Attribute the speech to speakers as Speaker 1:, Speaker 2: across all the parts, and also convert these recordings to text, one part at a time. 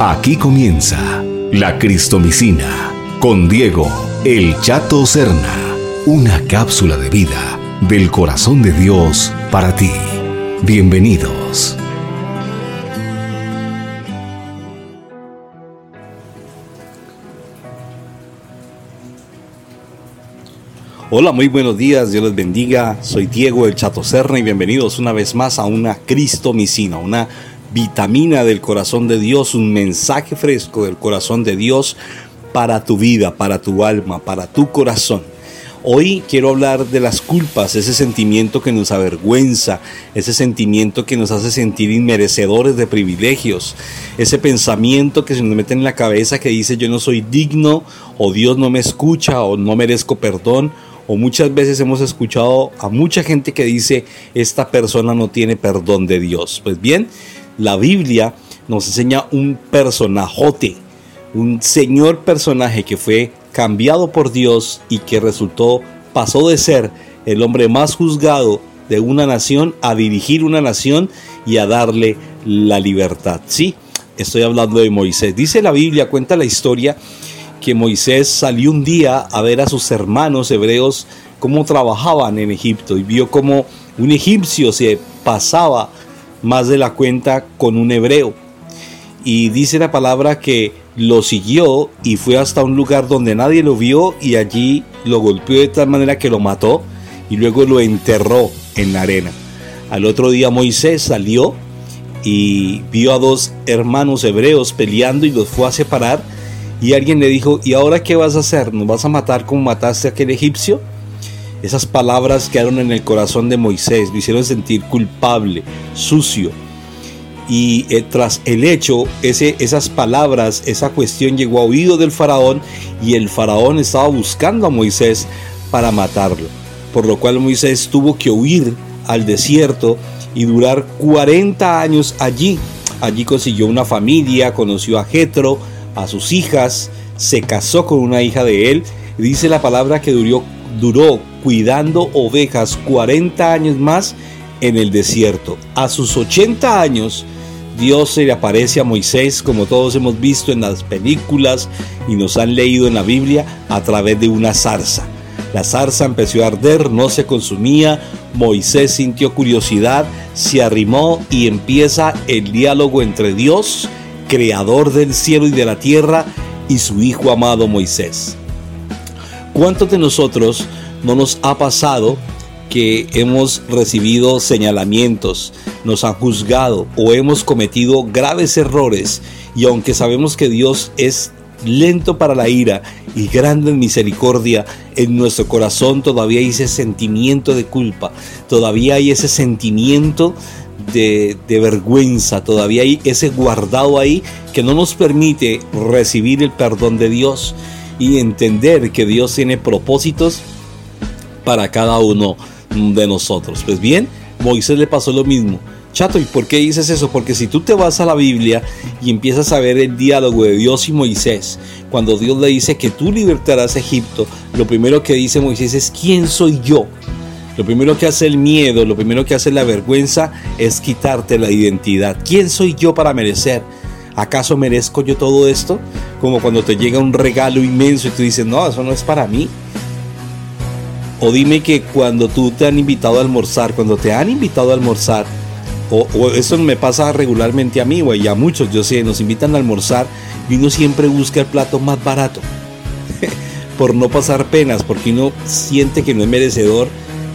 Speaker 1: Aquí comienza la Cristomicina con Diego El Chato Serna, una cápsula de vida del corazón de Dios para ti. Bienvenidos.
Speaker 2: Hola, muy buenos días, Dios les bendiga. Soy Diego el Chato Serna y bienvenidos una vez más a una Cristomicina, una vitamina del corazón de Dios, un mensaje fresco del corazón de Dios para tu vida, para tu alma, para tu corazón. Hoy quiero hablar de las culpas, ese sentimiento que nos avergüenza, ese sentimiento que nos hace sentir inmerecedores de privilegios, ese pensamiento que se nos mete en la cabeza que dice yo no soy digno o Dios no me escucha o no merezco perdón o muchas veces hemos escuchado a mucha gente que dice esta persona no tiene perdón de Dios. Pues bien, la Biblia nos enseña un personajote, un señor personaje que fue cambiado por Dios y que resultó, pasó de ser el hombre más juzgado de una nación a dirigir una nación y a darle la libertad. Sí, estoy hablando de Moisés. Dice la Biblia, cuenta la historia que Moisés salió un día a ver a sus hermanos hebreos cómo trabajaban en Egipto y vio cómo un egipcio se pasaba más de la cuenta con un hebreo. Y dice la palabra que lo siguió y fue hasta un lugar donde nadie lo vio y allí lo golpeó de tal manera que lo mató y luego lo enterró en la arena. Al otro día Moisés salió y vio a dos hermanos hebreos peleando y los fue a separar y alguien le dijo, ¿y ahora qué vas a hacer? ¿Nos vas a matar como mataste a aquel egipcio? Esas palabras quedaron en el corazón de Moisés, lo hicieron sentir culpable, sucio. Y eh, tras el hecho, esas palabras, esa cuestión llegó a oído del faraón y el faraón estaba buscando a Moisés para matarlo. Por lo cual Moisés tuvo que huir al desierto y durar 40 años allí. Allí consiguió una familia, conoció a Jetro, a sus hijas, se casó con una hija de él. dice la palabra que duró cuidando ovejas 40 años más en el desierto. A sus 80 años, Dios se le aparece a Moisés, como todos hemos visto en las películas y nos han leído en la Biblia, a través de una zarza. La zarza empezó a arder, no se consumía, Moisés sintió curiosidad, se arrimó y empieza el diálogo entre Dios, creador del cielo y de la tierra, y su Hijo amado Moisés. ¿Cuántos de nosotros no nos ha pasado que hemos recibido señalamientos, nos han juzgado o hemos cometido graves errores. Y aunque sabemos que Dios es lento para la ira y grande en misericordia, en nuestro corazón todavía hay ese sentimiento de culpa, todavía hay ese sentimiento de, de, vergüenza, todavía hay ese guardado ahí que no nos permite recibir el perdón de Dios y entender que Dios tiene propósitos para cada uno de nosotros. Pues bien, Moisés le pasó lo mismo. Chato, ¿y por qué dices eso? Porque si tú te vas a la Biblia y empiezas a ver el diálogo de Dios y Moisés, cuando Dios le dice que tú libertarás a Egipto, lo primero que dice Moisés es ¿quién soy yo? Lo primero que hace el miedo, lo primero que hace la vergüenza es quitarte la identidad. ¿Quién soy yo para merecer? ¿Acaso merezco yo todo esto? Como cuando te llega un regalo inmenso y tú dices, no, eso no es para mí. O dime que cuando tú te han invitado a almorzar, cuando te han invitado a almorzar, o, eso me pasa regularmente a mí, o y a muchos, yo sé, nos invitan a almorzar y uno siempre busca el plato más barato. por no pasar penas, porque uno siente que no es merecedor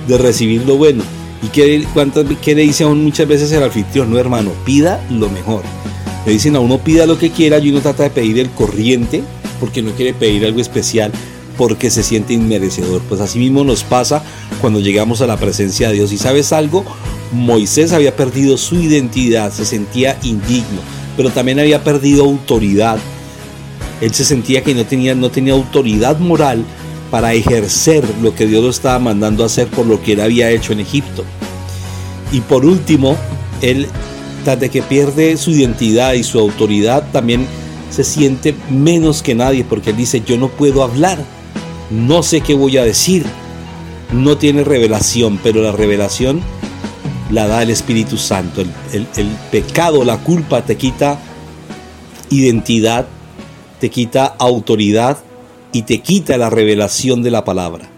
Speaker 2: de recibir lo bueno. ¿Y qué, cuántas, qué le dice a uno muchas veces el anfitrión? No, hermano, pida lo mejor. Le dicen a uno pida lo que quiera y uno trata de pedir el corriente porque no quiere pedir algo especial porque se siente inmerecedor. Pues así mismo nos pasa cuando llegamos a la presencia de Dios. Y sabes algo, Moisés había perdido su identidad, se sentía indigno, pero también había perdido autoridad. Él se sentía que no tenía, no tenía autoridad moral para ejercer lo que Dios lo estaba mandando a hacer por lo que él había hecho en Egipto. Y por último, él, de que pierde su identidad y su autoridad, también se siente menos que nadie porque él dice, yo no puedo hablar no sé qué voy a decir. No tiene revelación, pero la revelación la da el Espíritu Santo. El, pecado, la culpa te quita identidad, te quita autoridad y te quita la revelación de la palabra.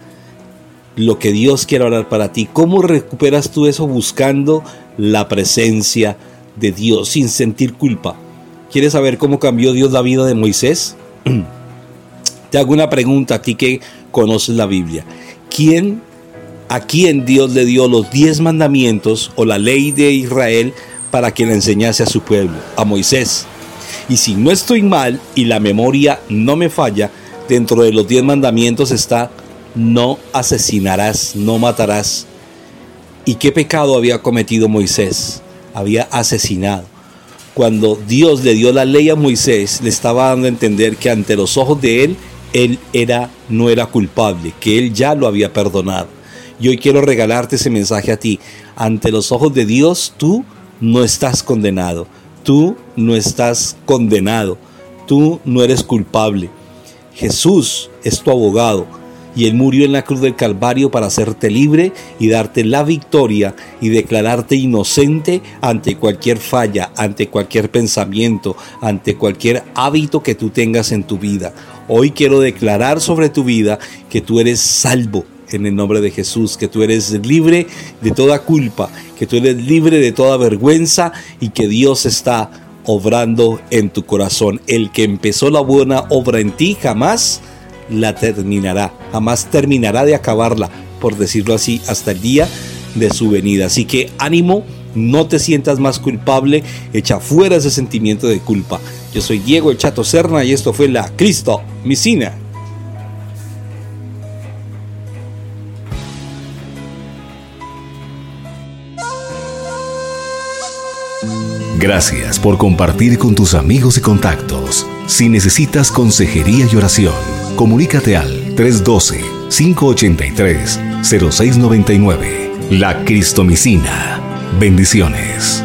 Speaker 2: Lo que Dios quiere hablar para ti. ¿Cómo recuperas tú eso buscando la presencia de Dios sin sentir culpa? ¿Quieres saber cómo cambió Dios la vida de Moisés? Te hago una pregunta a ti que conoces la Biblia. ¿Quién, a quién Dios le dio los diez mandamientos o la ley de Israel para que le enseñase a su pueblo? A Moisés. Y si no estoy mal y la memoria no me falla, dentro de los diez mandamientos está no asesinarás, no matarás. ¿Y qué pecado había cometido Moisés? Había asesinado. Cuando Dios le dio la ley a Moisés, le estaba dando a entender que ante los ojos de él, él era, no era culpable, que él ya lo había perdonado. Y hoy quiero regalarte ese mensaje a ti. Ante los ojos de Dios, tú no estás condenado tú no estás condenado, tú no eres culpable. Jesús es tu abogado y Él murió en la cruz del Calvario para hacerte libre y darte la victoria y declararte inocente ante cualquier falla, ante cualquier pensamiento, ante cualquier hábito que tú tengas en tu vida. Hoy quiero declarar sobre tu vida que tú eres salvo en el nombre de Jesús, que tú eres libre de toda culpa, que tú eres libre de toda vergüenza y que Dios está obrando en tu corazón. El que empezó la buena obra en ti jamás la terminará, jamás terminará de acabarla, por decirlo así, hasta el día de su venida. Así que ánimo, no te sientas más culpable, echa fuera ese sentimiento de culpa. Yo soy Diego el Chato Serna y esto fue la Cristo Misina.
Speaker 1: Gracias por compartir con tus amigos y contactos. Si necesitas consejería y oración, comunícate al 312-583-0699. La Cristomicina. Bendiciones.